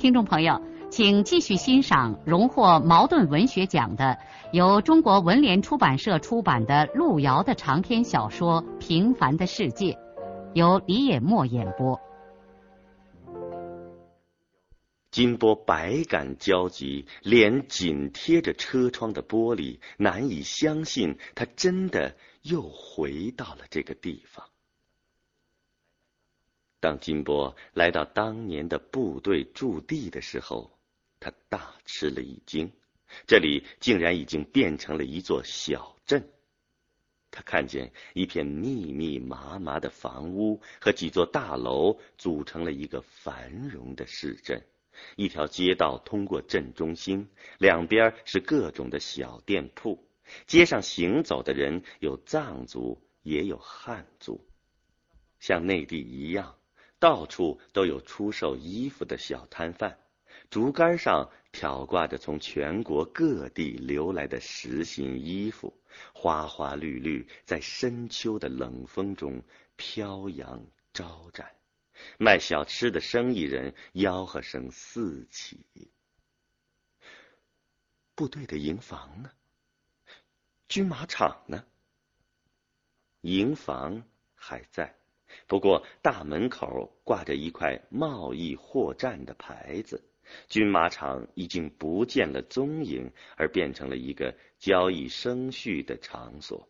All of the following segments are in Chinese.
听众朋友，请继续欣赏荣获茅盾文学奖的、由中国文联出版社出版的路遥的长篇小说《平凡的世界》，由李野墨演播。金波百感交集，脸紧贴着车窗的玻璃，难以相信他真的又回到了这个地方。当金波来到当年的部队驻地的时候，他大吃了一惊，这里竟然已经变成了一座小镇。他看见一片密密麻麻的房屋和几座大楼组成了一个繁荣的市镇，一条街道通过镇中心，两边是各种的小店铺。街上行走的人有藏族，也有汉族，像内地一样。到处都有出售衣服的小摊贩，竹竿上挑挂着从全国各地流来的时新衣服，花花绿绿，在深秋的冷风中飘扬招展。卖小吃的生意人吆喝声四起。部队的营房呢？军马场呢？营房还在。不过，大门口挂着一块贸易货站的牌子，军马场已经不见了踪影，而变成了一个交易生序的场所。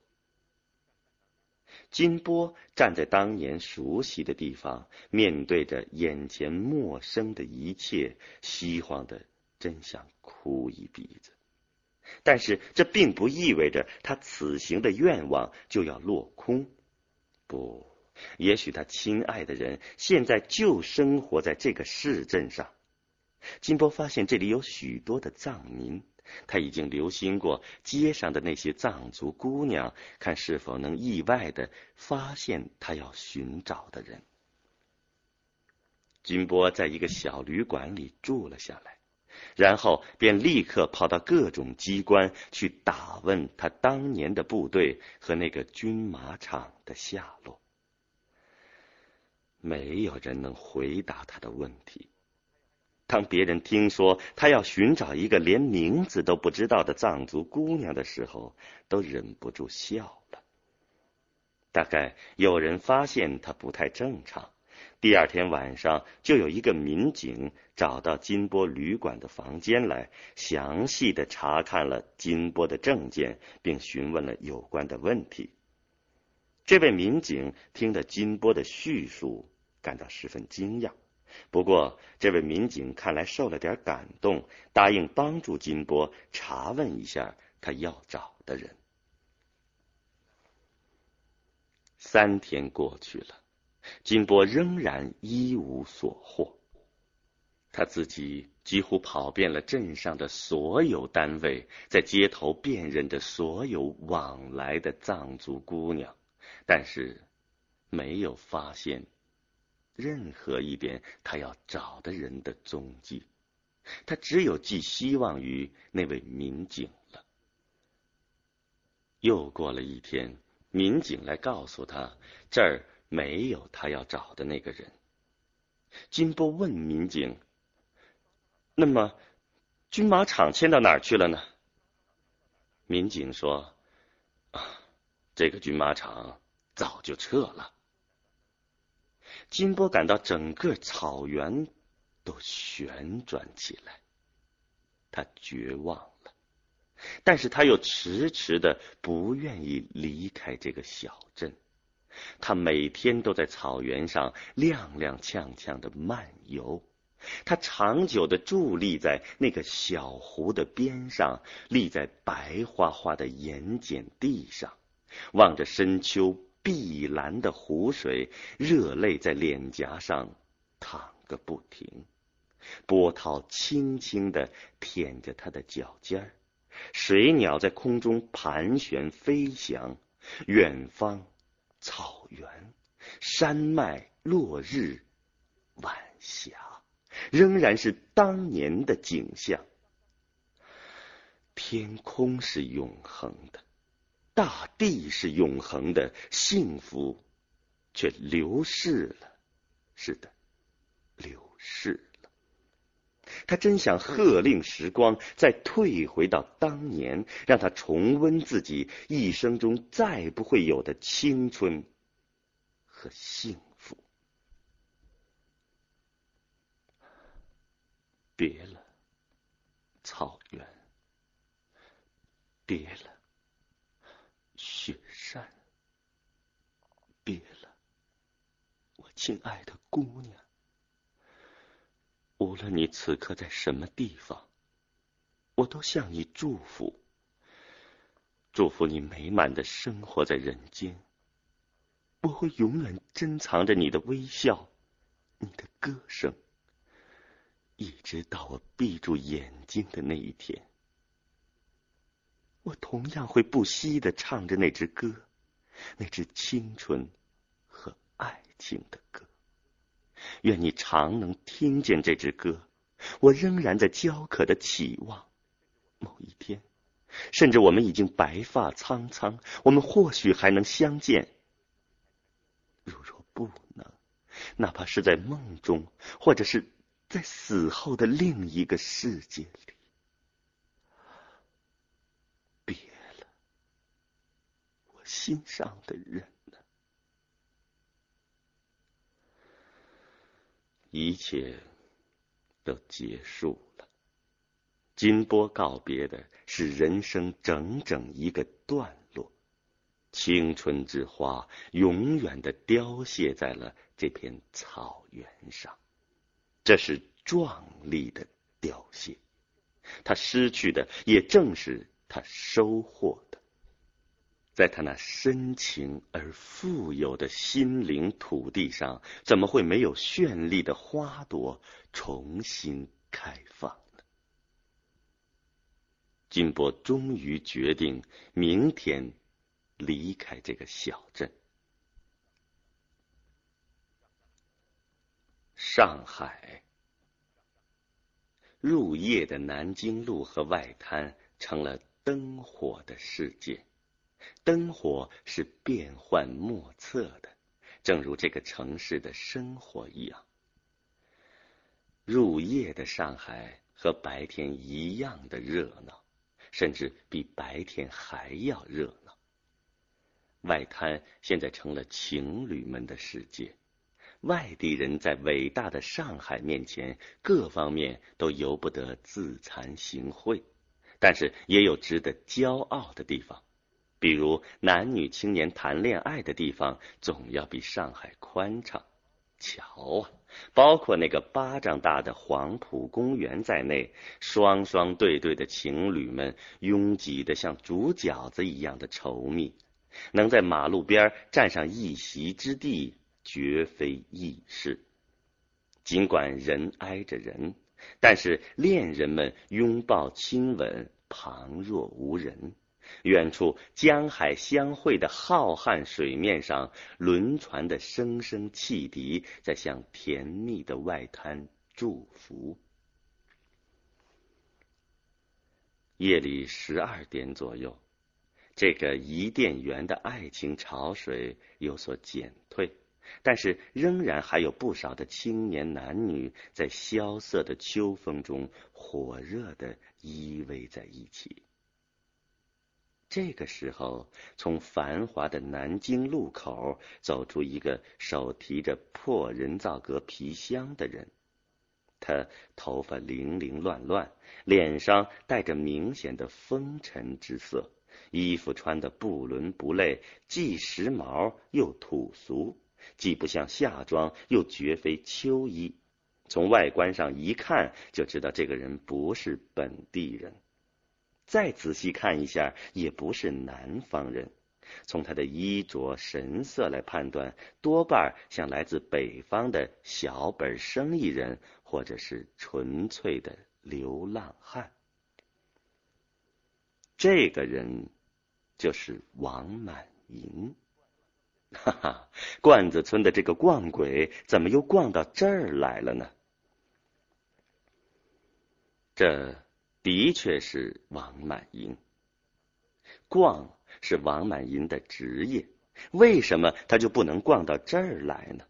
金波站在当年熟悉的地方，面对着眼前陌生的一切，虚晃的真想哭一鼻子。但是，这并不意味着他此行的愿望就要落空，不。也许他亲爱的人现在就生活在这个市镇上。金波发现这里有许多的藏民，他已经留心过街上的那些藏族姑娘，看是否能意外的发现他要寻找的人。金波在一个小旅馆里住了下来，然后便立刻跑到各种机关去打问他当年的部队和那个军马场的下落。没有人能回答他的问题。当别人听说他要寻找一个连名字都不知道的藏族姑娘的时候，都忍不住笑了。大概有人发现他不太正常。第二天晚上，就有一个民警找到金波旅馆的房间来，详细的查看了金波的证件，并询问了有关的问题。这位民警听了金波的叙述，感到十分惊讶。不过，这位民警看来受了点感动，答应帮助金波查问一下他要找的人。三天过去了，金波仍然一无所获。他自己几乎跑遍了镇上的所有单位，在街头辨认着所有往来的藏族姑娘。但是，没有发现任何一点他要找的人的踪迹。他只有寄希望于那位民警了。又过了一天，民警来告诉他，这儿没有他要找的那个人。金波问民警：“那么，军马场迁到哪儿去了呢？”民警说：“啊，这个军马场。”早就撤了。金波感到整个草原都旋转起来，他绝望了，但是他又迟迟的不愿意离开这个小镇。他每天都在草原上踉踉跄跄的漫游，他长久的伫立在那个小湖的边上，立在白花花的盐碱地上，望着深秋。碧蓝的湖水，热泪在脸颊上淌个不停。波涛轻轻的舔着他的脚尖儿，水鸟在空中盘旋飞翔，远方草原、山脉、落日、晚霞，仍然是当年的景象。天空是永恒的，大地是永恒的，幸福却流逝了。是的，流逝了。他真想喝令时光再退回到当年，让他重温自己一生中再不会有的青春和幸福。别了，草原。别了，雪山。别了，我亲爱的姑娘。无论你此刻在什么地方，我都向你祝福。祝福你美满的生活在人间。我会永远珍藏着你的微笑，你的歌声，一直到我闭住眼睛的那一天。我同样会不息的唱着那支歌，那支青春和爱情的歌。愿你常能听见这支歌。我仍然在焦渴的期望，某一天，甚至我们已经白发苍苍，我们或许还能相见。如若不能，哪怕是在梦中，或者是在死后的另一个世界里。别了，我心上的人一切都结束了。金波告别的是人生整整一个段落，青春之花永远的凋谢在了这片草原上，这是壮丽的凋谢。他失去的也正是他收获的。在他那深情而富有的心灵土地上，怎么会没有绚丽的花朵重新开放呢？金波终于决定明天离开这个小镇。上海，入夜的南京路和外滩成了灯火的世界。灯火是变幻莫测的，正如这个城市的生活一样。入夜的上海和白天一样的热闹，甚至比白天还要热闹。外滩现在成了情侣们的世界，外地人在伟大的上海面前，各方面都由不得自惭形秽，但是也有值得骄傲的地方。比如男女青年谈恋爱的地方，总要比上海宽敞。瞧啊，包括那个巴掌大的黄埔公园在内，双双对对的情侣们拥挤的像煮饺子一样的稠密，能在马路边占上一席之地，绝非易事。尽管人挨着人，但是恋人们拥抱亲吻，旁若无人。远处江海相会的浩瀚水面上，轮船的声声汽笛在向甜蜜的外滩祝福。夜里十二点左右，这个伊甸园的爱情潮水有所减退，但是仍然还有不少的青年男女在萧瑟的秋风中火热的依偎在一起。这个时候，从繁华的南京路口走出一个手提着破人造革皮箱的人。他头发凌凌乱乱，脸上带着明显的风尘之色，衣服穿的不伦不类，既时髦又土俗，既不像夏装，又绝非秋衣。从外观上一看，就知道这个人不是本地人。再仔细看一下，也不是南方人。从他的衣着神色来判断，多半像来自北方的小本生意人或者是纯粹的流浪汉。这个人就是王满银。哈哈，罐子村的这个逛鬼怎么又逛到这儿来了呢？这的确是王满银。逛是王满银的职业，为什么他就不能逛到这儿来呢？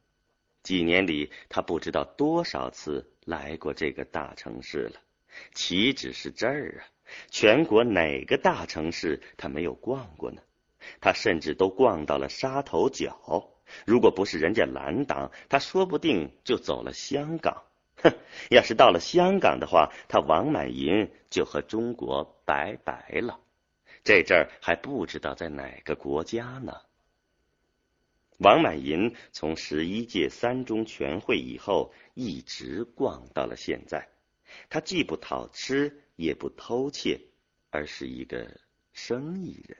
几年里，他不知道多少次来过这个大城市了，岂止是这儿啊？全国哪个大城市他没有逛过呢？他甚至都逛到了沙头角，如果不是人家拦挡，他说不定就走了香港。哼，要是到了香港的话，他王满银就和中国拜拜了。这阵儿还不知道在哪个国家呢。王满银从十一届三中全会以后，一直逛到了现在。他既不讨吃，也不偷窃，而是一个生意人。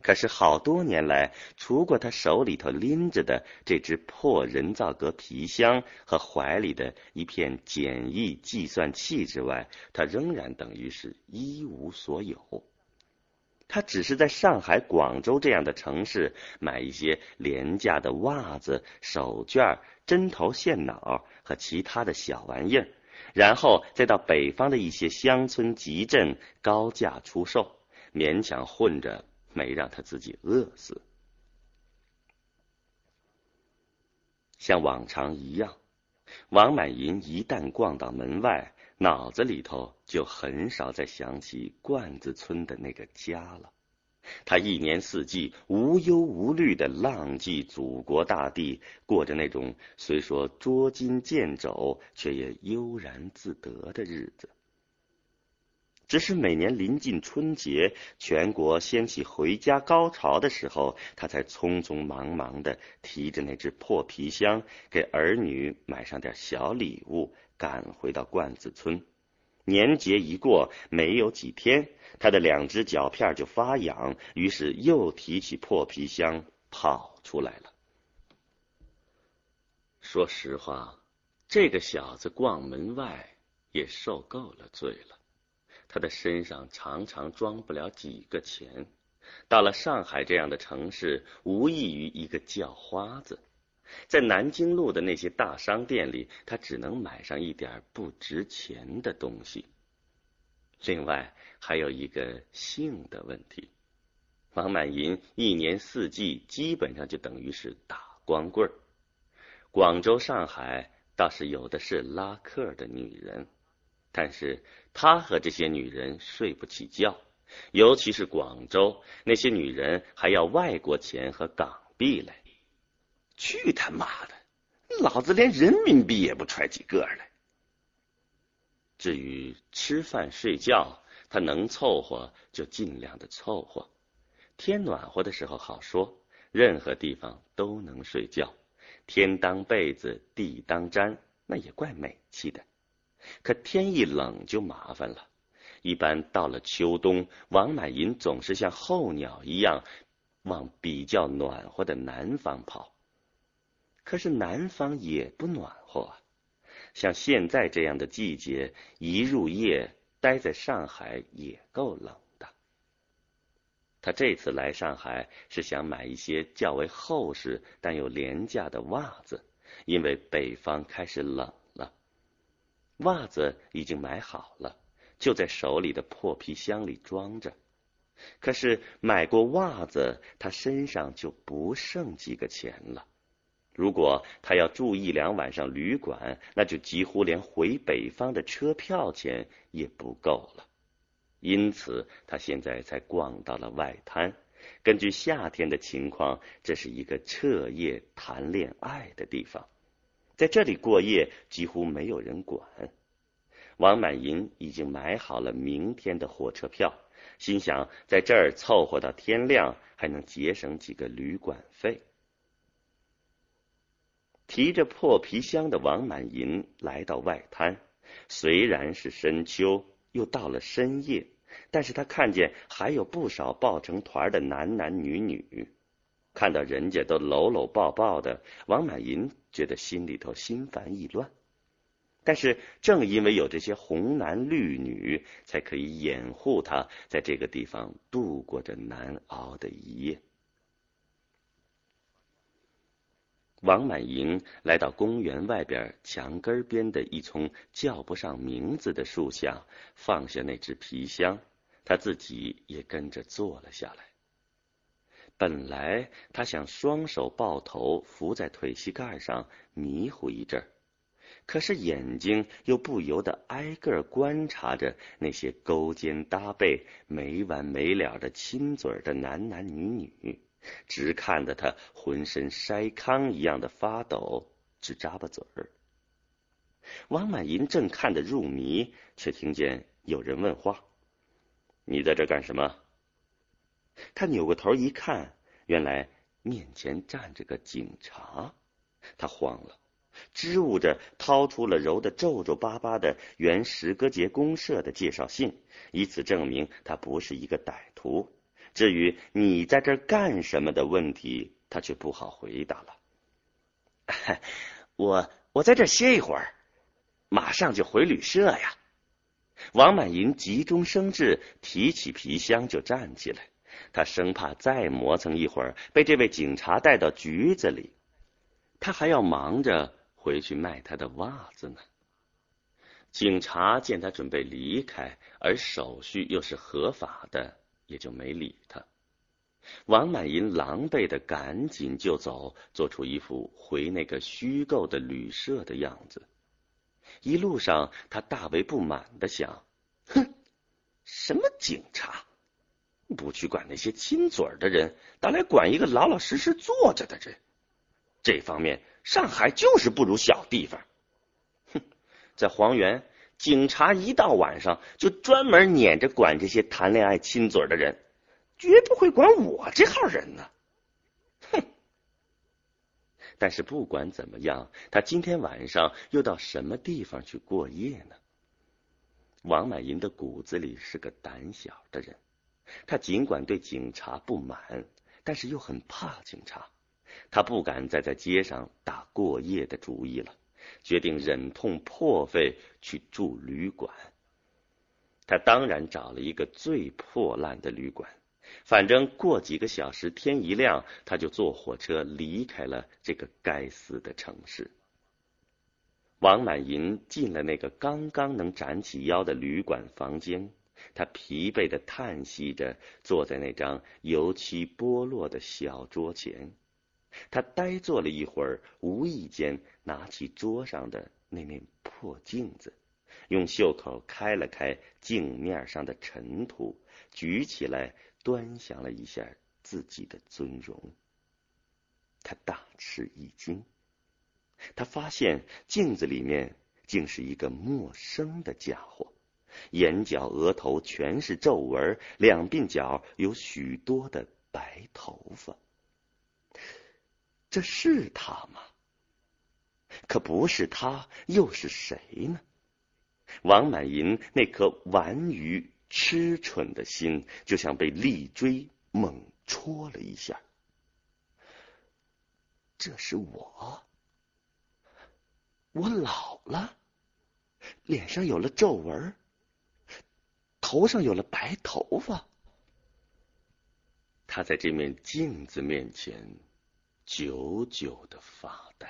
可是好多年来，除过他手里头拎着的这只破人造革皮箱和怀里的一片简易计算器之外，他仍然等于是一无所有。他只是在上海、广州这样的城市买一些廉价的袜子、手绢、针头线脑和其他的小玩意儿，然后再到北方的一些乡村集镇高价出售，勉强混着。没让他自己饿死。像往常一样，王满银一旦逛到门外，脑子里头就很少再想起罐子村的那个家了。他一年四季无忧无虑的浪迹祖国大地，过着那种虽说捉襟见肘，却也悠然自得的日子。只是每年临近春节，全国掀起回家高潮的时候，他才匆匆忙忙的提着那只破皮箱，给儿女买上点小礼物，赶回到罐子村。年节一过，没有几天，他的两只脚片就发痒，于是又提起破皮箱跑出来了。说实话，这个小子逛门外也受够了罪了。他的身上常常装不了几个钱，到了上海这样的城市，无异于一个叫花子。在南京路的那些大商店里，他只能买上一点不值钱的东西。另外，还有一个性的问题：王满银一年四季基本上就等于是打光棍儿。广州、上海倒是有的是拉客的女人。但是他和这些女人睡不起觉，尤其是广州那些女人还要外国钱和港币来。去他妈的！老子连人民币也不揣几个来。至于吃饭睡觉，他能凑合就尽量的凑合。天暖和的时候好说，任何地方都能睡觉，天当被子，地当毡，那也怪美气的。可天一冷就麻烦了，一般到了秋冬，王满银总是像候鸟一样往比较暖和的南方跑。可是南方也不暖和啊，像现在这样的季节，一入夜待在上海也够冷的。他这次来上海是想买一些较为厚实但又廉价的袜子，因为北方开始冷。袜子已经买好了，就在手里的破皮箱里装着。可是买过袜子，他身上就不剩几个钱了。如果他要住一两晚上旅馆，那就几乎连回北方的车票钱也不够了。因此，他现在才逛到了外滩。根据夏天的情况，这是一个彻夜谈恋爱的地方。在这里过夜几乎没有人管。王满银已经买好了明天的火车票，心想在这儿凑合到天亮，还能节省几个旅馆费。提着破皮箱的王满银来到外滩，虽然是深秋，又到了深夜，但是他看见还有不少抱成团的男男女女。看到人家都搂搂抱抱的，王满银觉得心里头心烦意乱。但是正因为有这些红男绿女，才可以掩护他在这个地方度过这难熬的一夜。王满银来到公园外边墙根边的一丛叫不上名字的树下，放下那只皮箱，他自己也跟着坐了下来。本来他想双手抱头伏在腿膝盖上迷糊一阵儿。可是眼睛又不由得挨个观察着那些勾肩搭背、没完没了的亲嘴的男男女女，直看得他浑身筛糠一样的发抖，直咂巴嘴儿。王满银正看得入迷，却听见有人问话：“你在这干什么？”他扭过头一看，原来面前站着个警察，他慌了。支吾着掏出了揉得皱皱巴巴的原石歌节公社的介绍信，以此证明他不是一个歹徒。至于你在这干什么的问题，他却不好回答了。我我在这歇一会儿，马上就回旅社呀。王满银急中生智，提起皮箱就站起来，他生怕再磨蹭一会儿被这位警察带到局子里，他还要忙着。回去卖他的袜子呢。警察见他准备离开，而手续又是合法的，也就没理他。王满银狼狈的赶紧就走，做出一副回那个虚构的旅社的样子。一路上，他大为不满的想：哼，什么警察，不去管那些亲嘴的人，倒来管一个老老实实坐着的人。这方面。上海就是不如小地方，哼，在黄原，警察一到晚上就专门撵着管这些谈恋爱亲嘴的人，绝不会管我这号人呢。哼！但是不管怎么样，他今天晚上又到什么地方去过夜呢？王满银的骨子里是个胆小的人，他尽管对警察不满，但是又很怕警察。他不敢再在街上打过夜的主意了，决定忍痛破费去住旅馆。他当然找了一个最破烂的旅馆，反正过几个小时天一亮，他就坐火车离开了这个该死的城市。王满银进了那个刚刚能展起腰的旅馆房间，他疲惫的叹息着，坐在那张油漆剥落的小桌前。他呆坐了一会儿，无意间拿起桌上的那面破镜子，用袖口开了开镜面上的尘土，举起来端详了一下自己的尊容。他大吃一惊，他发现镜子里面竟是一个陌生的家伙，眼角、额头全是皱纹，两鬓角有许多的白头发。这是他吗？可不是他，又是谁呢？王满银那颗顽愚痴蠢的心，就像被利锥猛戳了一下。这是我，我老了，脸上有了皱纹，头上有了白头发。他在这面镜子面前。久久的发呆，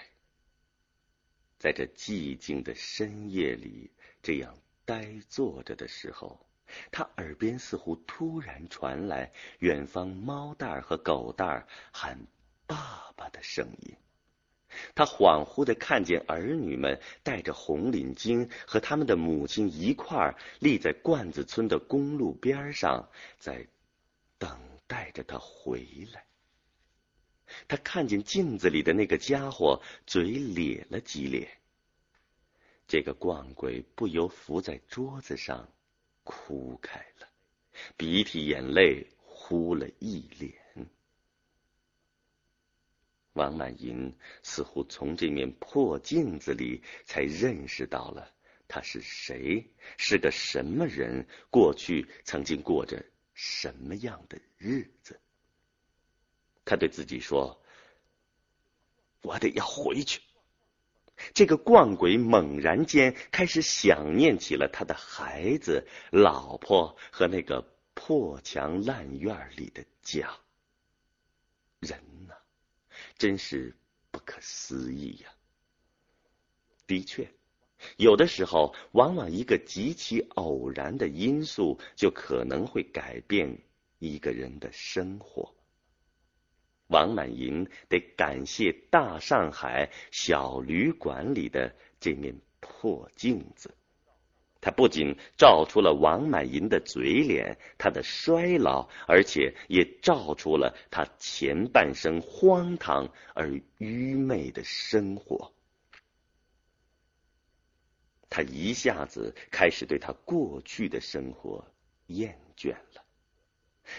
在这寂静的深夜里，这样呆坐着的时候，他耳边似乎突然传来远方猫蛋儿和狗蛋儿喊“爸爸”的声音。他恍惚的看见儿女们戴着红领巾，和他们的母亲一块儿立在罐子村的公路边上，在等待着他回来。他看见镜子里的那个家伙，嘴咧了几咧。这个逛鬼不由伏在桌子上，哭开了，鼻涕眼泪呼了一脸。王满银似乎从这面破镜子里才认识到了他是谁，是个什么人，过去曾经过着什么样的日子。他对自己说：“我得要回去，这个逛鬼猛然间开始想念起了他的孩子、老婆和那个破墙烂院里的家。人，真是不可思议呀！的确，有的时候，往往一个极其偶然的因素，就可能会改变一个人的生活。王满银得感谢大上海小旅馆里的这面破镜子，他不仅照出了王满银的嘴脸、他的衰老，而且也照出了他前半生荒唐而愚昧的生活。他一下子开始对他过去的生活厌倦了。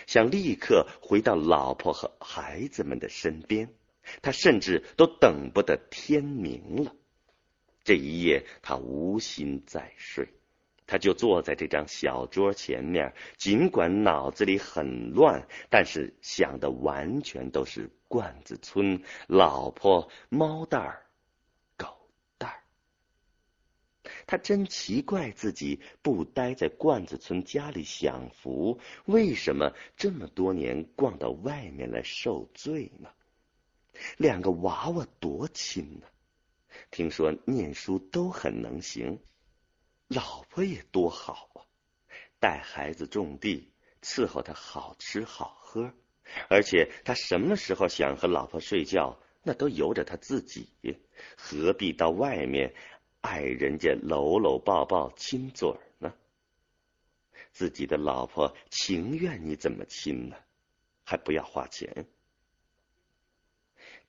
想立刻回到老婆和孩子们的身边，他甚至都等不得天明了。这一夜，他无心再睡，他就坐在这张小桌前面，尽管脑子里很乱，但是想的完全都是罐子村、老婆、猫蛋儿。狗蛋儿他真奇怪自己不待在罐子村家里享福，为什么这么多年逛到外面来受罪呢？两个娃娃多亲呢，听说念书都很能行，老婆也多好啊，带孩子种地，伺候他好吃好喝，而且他什么时候想和老婆睡觉，那都由着他自己，何必到外面？爱人家搂搂抱抱亲嘴儿呢，自己的老婆情愿你怎么亲呢？还不要花钱。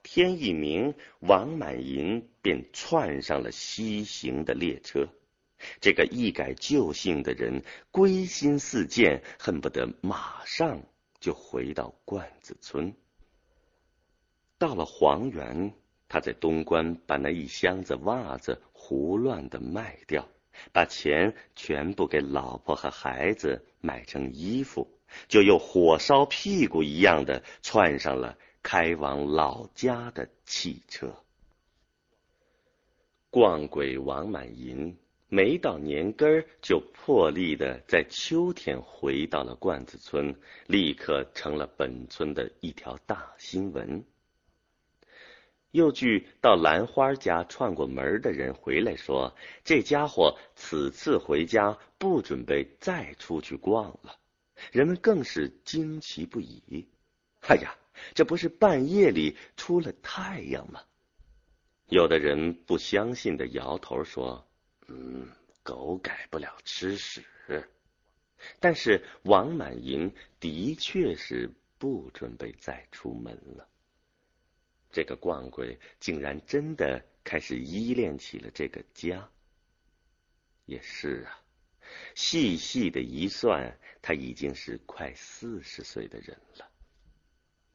天一明，王满银便窜上了西行的列车。这个一改旧姓的人归心似箭，恨不得马上就回到罐子村。到了黄原，他在东关把那一箱子袜子。胡乱的卖掉，把钱全部给老婆和孩子买成衣服，就又火烧屁股一样的窜上了开往老家的汽车。逛鬼王满银没到年根儿，就破例的在秋天回到了罐子村，立刻成了本村的一条大新闻。又据到兰花家串过门的人回来说，这家伙此次回家不准备再出去逛了。人们更是惊奇不已。哎呀，这不是半夜里出了太阳吗？有的人不相信的摇头说：“嗯，狗改不了吃屎。”但是王满银的确是不准备再出门了。这个逛鬼竟然真的开始依恋起了这个家。也是啊，细细的一算，他已经是快四十岁的人了。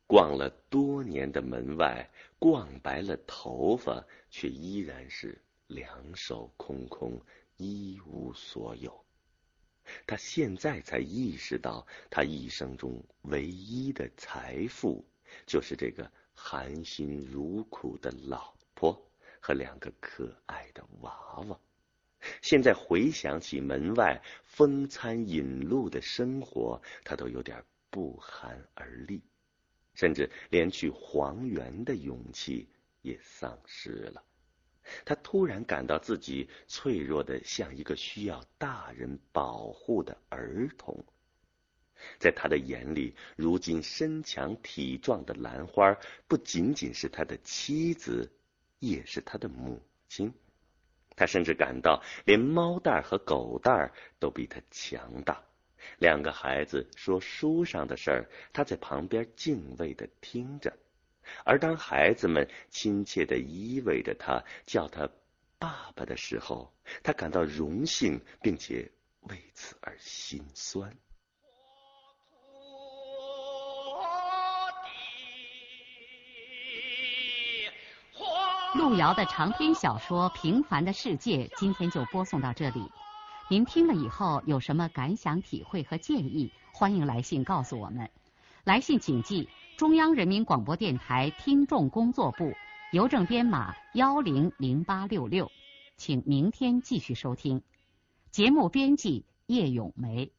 逛了多年的门外，逛白了头发，却依然是两手空空，一无所有。他现在才意识到，他一生中唯一的财富就是这个。含辛茹苦的老婆和两个可爱的娃娃，现在回想起门外风餐饮露的生活，他都有点不寒而栗，甚至连去黄原的勇气也丧失了。他突然感到自己脆弱的像一个需要大人保护的儿童。在他的眼里，如今身强体壮的兰花不仅仅是他的妻子，也是他的母亲。他甚至感到，连猫蛋儿和狗蛋儿都比他强大。两个孩子说书上的事儿，他在旁边敬畏的听着；而当孩子们亲切的依偎着他，叫他爸爸的时候，他感到荣幸，并且为此而心酸。路遥的长篇小说《平凡的世界》今天就播送到这里。您听了以后有什么感想、体会和建议？欢迎来信告诉我们。来信请寄中央人民广播电台听众工作部邮政编码幺零零八六六，请明天继续收听。节目编辑叶咏梅。